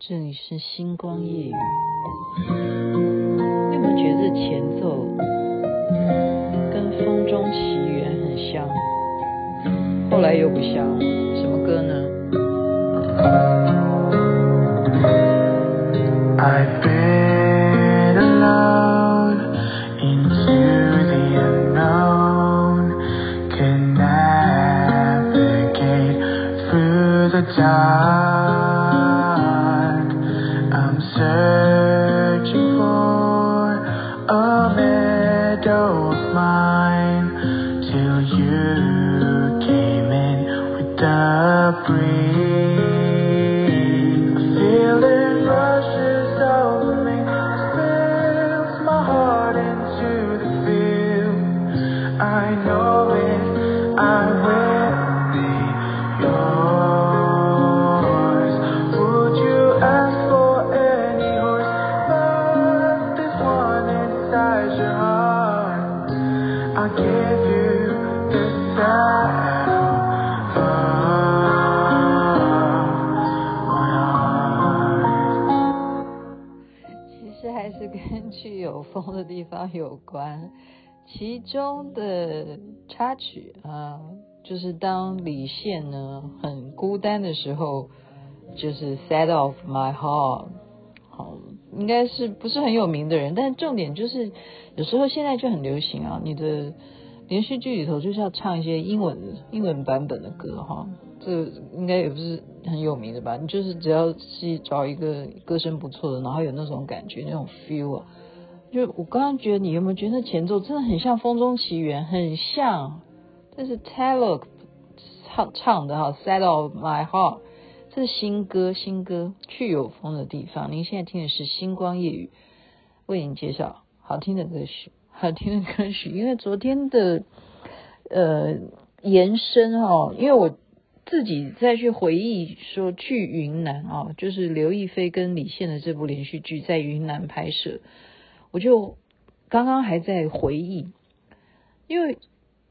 这里是星光夜雨。你有没有觉得前奏跟《风中奇缘》很像？后来又不像，什么歌呢 show a smile. I'll give you the。其实还是跟去有风的地方有关，其中的插曲啊，就是当李现呢很孤单的时候，就是 set off my heart。应该是不是很有名的人，但重点就是有时候现在就很流行啊，你的连续剧里头就是要唱一些英文英文版本的歌哈，这应该也不是很有名的吧？你就是只要是找一个歌声不错的，然后有那种感觉那种 feel 啊。就我刚刚觉得，你有没有觉得前奏真的很像《风中奇缘》，很像，这是 Taylor 唱唱的哈，《Set off My Heart》，这是新歌，新歌去有风的地方。您现在听的是星光夜语，为您介绍好听的歌曲，好听的歌曲。因为昨天的呃延伸哈，因为我自己再去回忆说去云南啊，就是刘亦菲跟李现的这部连续剧在云南拍摄。我就刚刚还在回忆，因为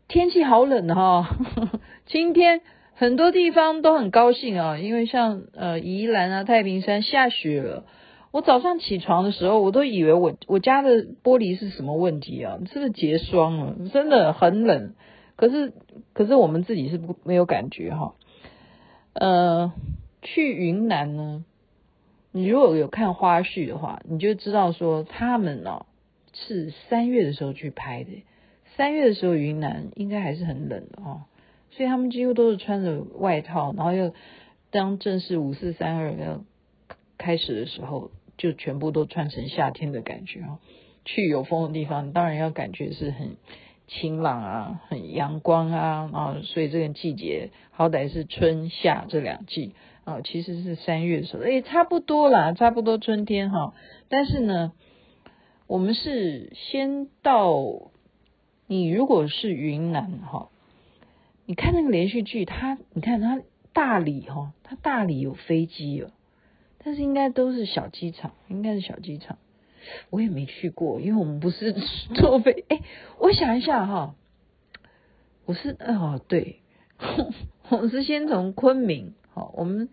天气好冷哈，今天很多地方都很高兴啊，因为像呃宜兰啊、太平山下雪了。我早上起床的时候，我都以为我我家的玻璃是什么问题啊？是不是结霜了？真的很冷。可是可是我们自己是不没有感觉哈。呃，去云南呢？你如果有看花絮的话，你就知道说他们哦是三月的时候去拍的。三月的时候云南应该还是很冷的哦，所以他们几乎都是穿着外套，然后又当正式五四三二要开始的时候，就全部都穿成夏天的感觉哦。去有风的地方，当然要感觉是很晴朗啊，很阳光啊，啊，所以这个季节好歹是春夏这两季。啊、其实是三月的时候，诶，差不多啦，差不多春天哈。但是呢，我们是先到，你如果是云南哈，你看那个连续剧，它，你看它大理哈，它大理有飞机了，但是应该都是小机场，应该是小机场。我也没去过，因为我们不是 坐飞，诶，我想一下哈，我是哦对，我是先从昆明。好，我们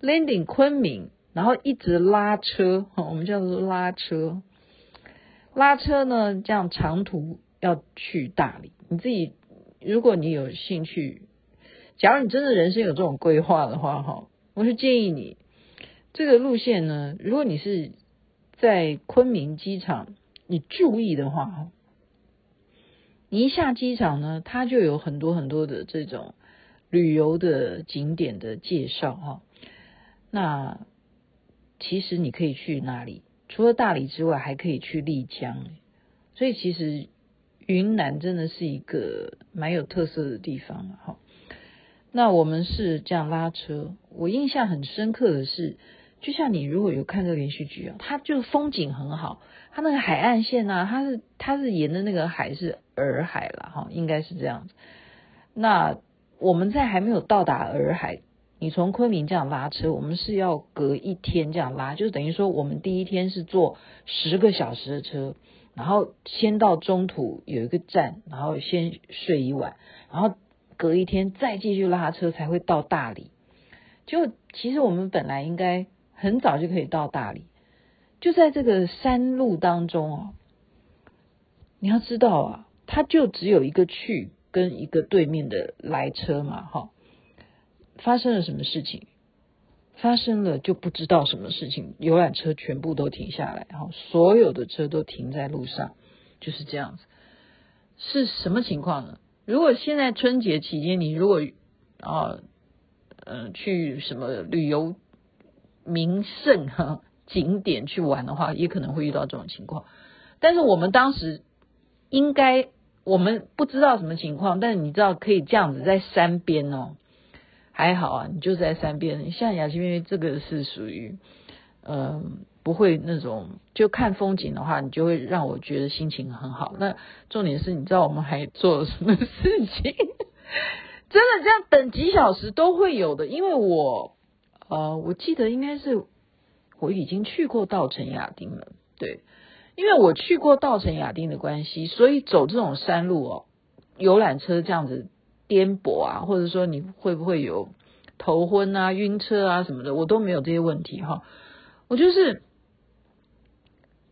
landing 昆明，然后一直拉车，我们叫做拉车。拉车呢，这样长途要去大理。你自己，如果你有兴趣，假如你真的人生有这种规划的话，哈，我是建议你这个路线呢，如果你是在昆明机场，你注意的话，哈，你一下机场呢，它就有很多很多的这种。旅游的景点的介绍哈，那其实你可以去哪里？除了大理之外，还可以去丽江。所以其实云南真的是一个蛮有特色的地方哈。那我们是这样拉车，我印象很深刻的是，就像你如果有看这个连续剧啊，它就风景很好，它那个海岸线啊，它是它是沿的那个海是洱海了哈，应该是这样子。那我们在还没有到达洱海，你从昆明这样拉车，我们是要隔一天这样拉，就等于说我们第一天是坐十个小时的车，然后先到中途有一个站，然后先睡一晚，然后隔一天再继续拉车才会到大理。就其实我们本来应该很早就可以到大理。就在这个山路当中哦，你要知道啊，它就只有一个去跟一个对面的来车嘛，哈。发生了什么事情？发生了就不知道什么事情，游览车全部都停下来，然后所有的车都停在路上，就是这样子。是什么情况呢？如果现在春节期间，你如果啊，嗯、呃，去什么旅游名胜哈景点去玩的话，也可能会遇到这种情况。但是我们当时应该，我们不知道什么情况，但是你知道可以这样子在山边哦。还好啊，你就在山边。像雅琪妹妹这个是属于，嗯、不会那种就看风景的话，你就会让我觉得心情很好。那重点是，你知道我们还做了什么事情？真的这样等几小时都会有的，因为我，呃，我记得应该是我已经去过稻城亚丁了，对，因为我去过稻城亚丁的关系，所以走这种山路哦，游览车这样子。颠簸啊，或者说你会不会有头昏啊、晕车啊什么的，我都没有这些问题哈。我就是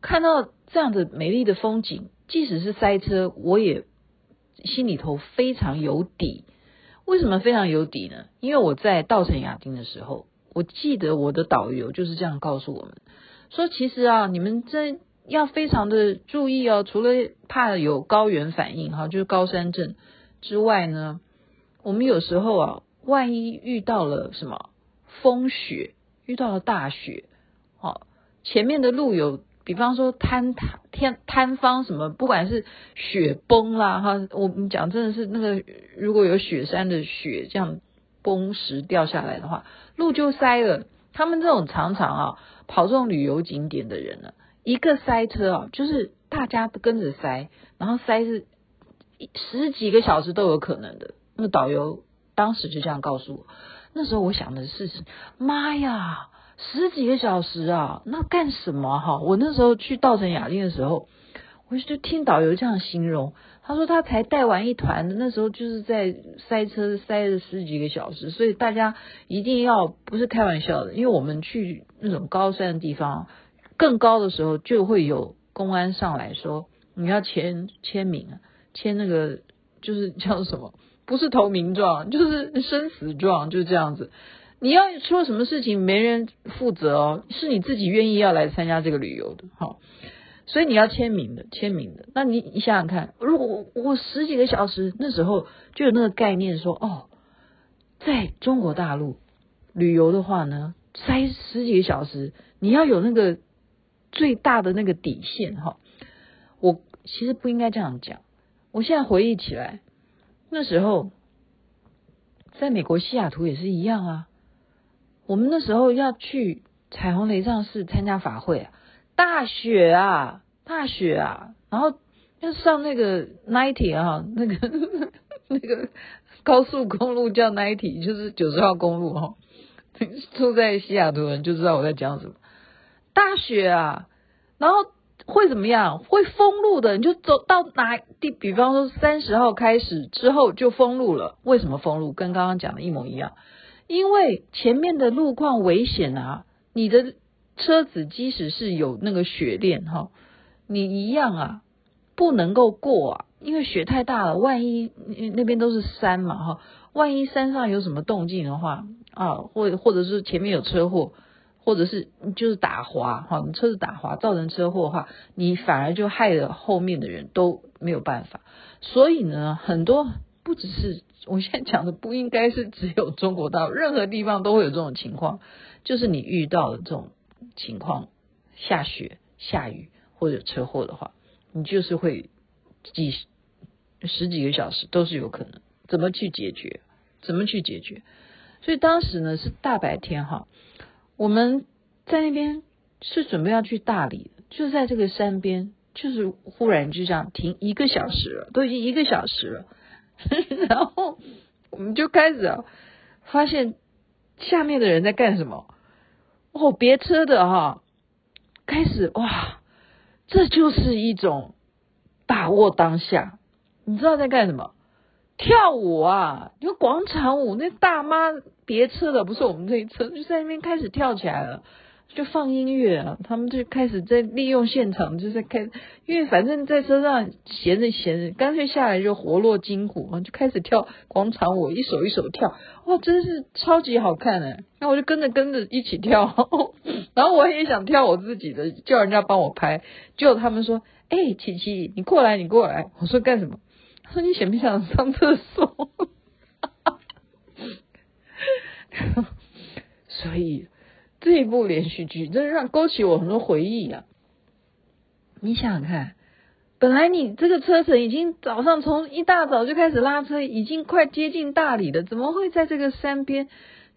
看到这样的美丽的风景，即使是塞车，我也心里头非常有底。为什么非常有底呢？因为我在稻城亚丁的时候，我记得我的导游就是这样告诉我们说，其实啊，你们真要非常的注意哦，除了怕有高原反应哈，就是高山症。之外呢，我们有时候啊，万一遇到了什么风雪，遇到了大雪，好，前面的路有，比方说坍塌、天坍方什么，不管是雪崩啦，哈，我们讲真的是那个，如果有雪山的雪这样崩石掉下来的话，路就塞了。他们这种常常啊跑这种旅游景点的人呢，一个塞车啊，就是大家都跟着塞，然后塞是。十几个小时都有可能的。那导游当时就这样告诉我。那时候我想的是，妈呀，十几个小时啊，那干什么哈？我那时候去稻城亚丁的时候，我就听导游这样形容，他说他才带完一团的，那时候就是在塞车塞了十几个小时，所以大家一定要不是开玩笑的，因为我们去那种高山的地方，更高的时候就会有公安上来说你要签签名啊。签那个就是叫什么？不是投名状，就是生死状，就是这样子。你要出了什么事情，没人负责哦，是你自己愿意要来参加这个旅游的，好，所以你要签名的，签名的。那你你想想看，如果我，我十几个小时那时候就有那个概念说，哦，在中国大陆旅游的话呢，塞十几个小时，你要有那个最大的那个底线哈。我其实不应该这样讲。我现在回忆起来，那时候在美国西雅图也是一样啊。我们那时候要去彩虹雷藏寺参加法会啊，大雪啊，大雪啊，然后要上那个 ninety 啊，那个 那个高速公路叫 ninety，就是九十号公路哈。住在西雅图人就知道我在讲什么，大雪啊，然后。会怎么样？会封路的，你就走到哪地，比方说三十号开始之后就封路了。为什么封路？跟刚刚讲的一模一样，因为前面的路况危险啊！你的车子即使是有那个雪链哈，你一样啊，不能够过啊，因为雪太大了。万一那边都是山嘛哈，万一山上有什么动静的话啊，或或者是前面有车祸。或者是就是打滑哈，你车子打滑造成车祸的话，你反而就害了后面的人都没有办法。所以呢，很多不只是我现在讲的，不应该是只有中国大陆，任何地方都会有这种情况。就是你遇到的这种情况，下雪、下雨或者车祸的话，你就是会几十几个小时都是有可能。怎么去解决？怎么去解决？所以当时呢是大白天哈。我们在那边是准备要去大理，就在这个山边，就是忽然就这样停一个小时了，都已经一个小时了，然后我们就开始啊，发现下面的人在干什么？哦，别车的哈，开始哇，这就是一种把握当下，你知道在干什么？跳舞啊，就广场舞，那大妈别车的，不是我们这一车，就在那边开始跳起来了。就放音乐啊，他们就开始在利用现场，就在开，因为反正在车上闲着闲着，干脆下来就活络筋骨啊，就开始跳广场舞，一首一首跳，哇，真是超级好看哎！那我就跟着跟着一起跳，然后我也想跳我自己的，叫人家帮我拍，结果他们说，哎、琪琪，你过来，你过来，我说干什么？说你想不想上厕所？所以。这一部连续剧真的让勾起我很多回忆啊！你想想看，本来你这个车程已经早上从一大早就开始拉车，已经快接近大理了，怎么会在这个山边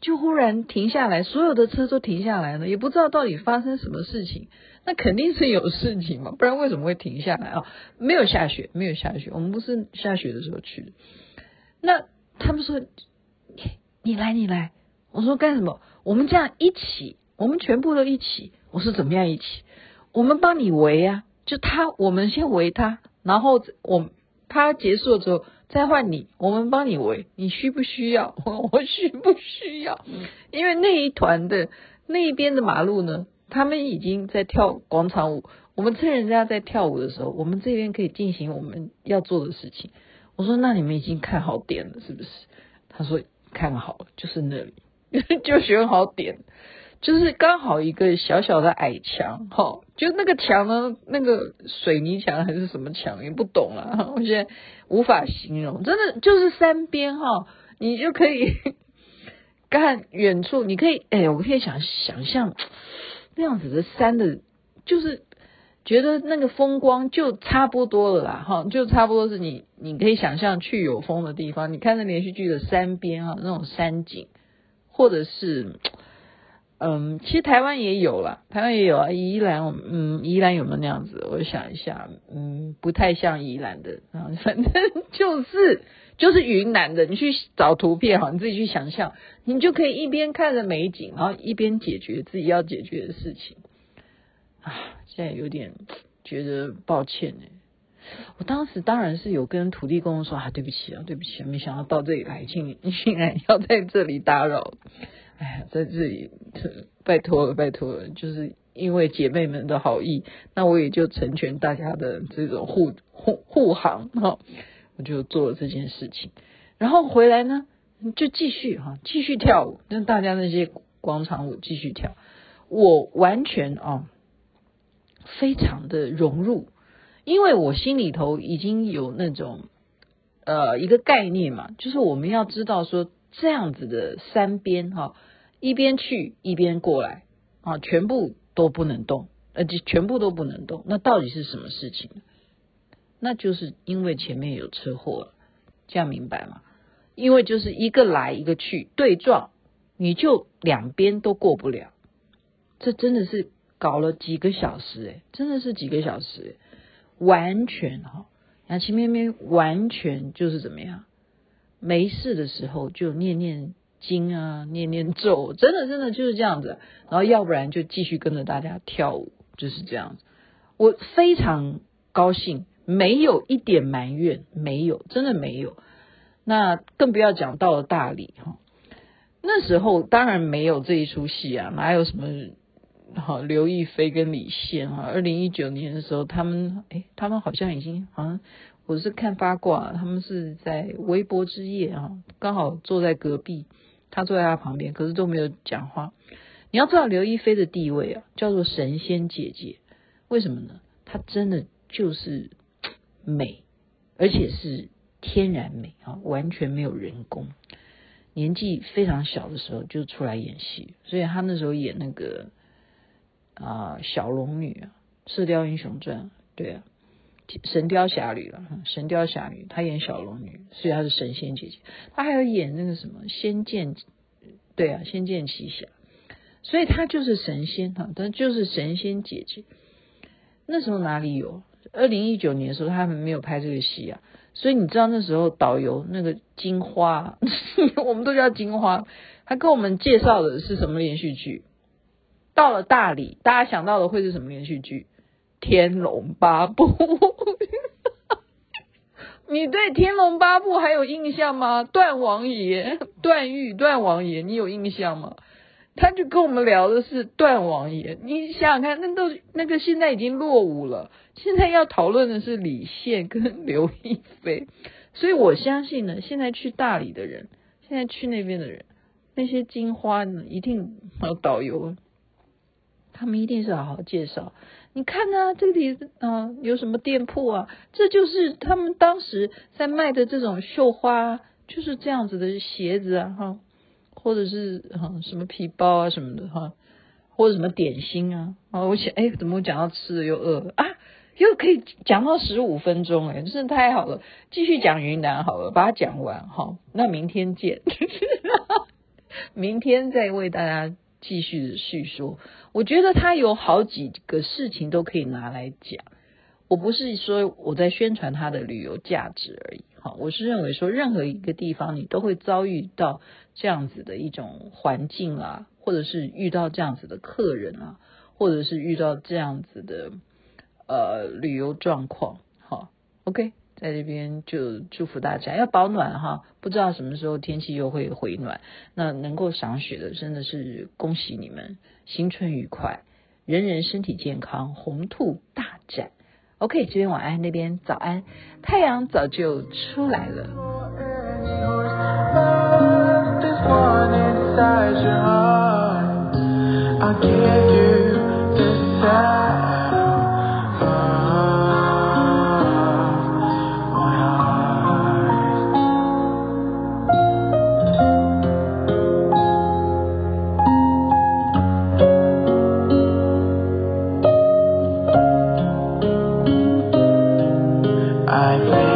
就忽然停下来？所有的车都停下来了，也不知道到底发生什么事情。那肯定是有事情嘛，不然为什么会停下来啊？没有下雪，没有下雪，我们不是下雪的时候去的。那他们说：“你来，你来。”我说干什么？我们这样一起，我们全部都一起。我说怎么样一起？我们帮你围啊，就他，我们先围他，然后我他结束了之后再换你，我们帮你围。你需不需要？我需不需要？因为那一团的那一边的马路呢，他们已经在跳广场舞。我们趁人家在跳舞的时候，我们这边可以进行我们要做的事情。我说那你们已经看好点了是不是？他说看好了，就是那里。就选好点，就是刚好一个小小的矮墙，哈，就那个墙呢，那个水泥墙还是什么墙也不懂了，我现在无法形容，真的就是山边哈，你就可以 看远处，你可以，哎，我可以想想象那样子的山的，就是觉得那个风光就差不多了啦，哈，就差不多是你你可以想象去有风的地方，你看那连续剧的山边啊，那种山景。或者是，嗯，其实台湾也有啦，台湾也有啊。宜兰，嗯，宜兰有没有那样子？我想一下，嗯，不太像宜兰的啊，反正 就是就是云南的。你去找图片哈，你自己去想象，你就可以一边看着美景，然后一边解决自己要解决的事情。啊，现在有点觉得抱歉呢。我当时当然是有跟土地公说啊，对不起啊，对不起啊，没想到到这里来，竟竟然要在这里打扰。哎呀，在这里，拜托了，拜托了，就是因为姐妹们的好意，那我也就成全大家的这种护护护航哈，我就做了这件事情。然后回来呢，就继续哈，继续跳舞，跟大家那些广场舞继续跳。我完全啊，非常的融入。因为我心里头已经有那种呃一个概念嘛，就是我们要知道说这样子的三边哈，一边去一边过来啊，全部都不能动，呃，就全部都不能动。那到底是什么事情？那就是因为前面有车祸了，这样明白吗？因为就是一个来一个去对撞，你就两边都过不了。这真的是搞了几个小时诶，真的是几个小时。完全哈，雅琪妹妹完全就是怎么样？没事的时候就念念经啊，念念咒，真的真的就是这样子。然后要不然就继续跟着大家跳舞，就是这样子。我非常高兴，没有一点埋怨，没有，真的没有。那更不要讲到了大理哈，那时候当然没有这一出戏啊，哪有什么？好，刘亦菲跟李现哈，二零一九年的时候，他们诶，他们好像已经好像我是看八卦，他们是在微博之夜啊，刚好坐在隔壁，他坐在他旁边，可是都没有讲话。你要知道刘亦菲的地位啊，叫做神仙姐姐，为什么呢？她真的就是 美，而且是天然美啊，完全没有人工。年纪非常小的时候就出来演戏，所以她那时候演那个。啊，小龙女啊，《射雕英雄传》对啊，《神雕侠侣》了，《神雕侠侣》她演小龙女，所以她是神仙姐姐。她还有演那个什么《仙剑》，对啊，《仙剑奇侠》，所以她就是神仙哈，她就是神仙姐姐。那时候哪里有？二零一九年的时候，他们没有拍这个戏啊，所以你知道那时候导游那个金花，我们都叫金花，他跟我们介绍的是什么连续剧？到了大理，大家想到的会是什么连续剧？《天龙八部》。你对《天龙八部》还有印象吗？段王爷、段誉、段王爷，你有印象吗？他就跟我们聊的是段王爷。你想想看，那都那个现在已经落伍了，现在要讨论的是李现跟刘亦菲。所以我相信呢，现在去大理的人，现在去那边的人，那些金花呢，一定导游，他们一定是好好介绍。你看啊，这里嗯有什么店铺啊？这就是他们当时在卖的这种绣花，就是这样子的鞋子啊，哈，或者是哈什么皮包啊什么的哈，或者什么点心啊啊！我想，哎，怎么讲到吃的又饿了啊？又可以讲到十五分钟，哎，真是太好了！继续讲云南好了，把它讲完哈。那明天见，明天再为大家继续的叙说。我觉得他有好几个事情都可以拿来讲。我不是说我在宣传他的旅游价值而已，哈，我是认为说任何一个地方你都会遭遇到这样子的一种环境啊，或者是遇到这样子的客人啊，或者是遇到这样子的。呃，旅游状况好，OK，在这边就祝福大家要保暖哈，不知道什么时候天气又会回暖，那能够赏雪的真的是恭喜你们，新春愉快，人人身体健康，红兔大展，OK，这边晚安，那边早安，太阳早就出来了。I live.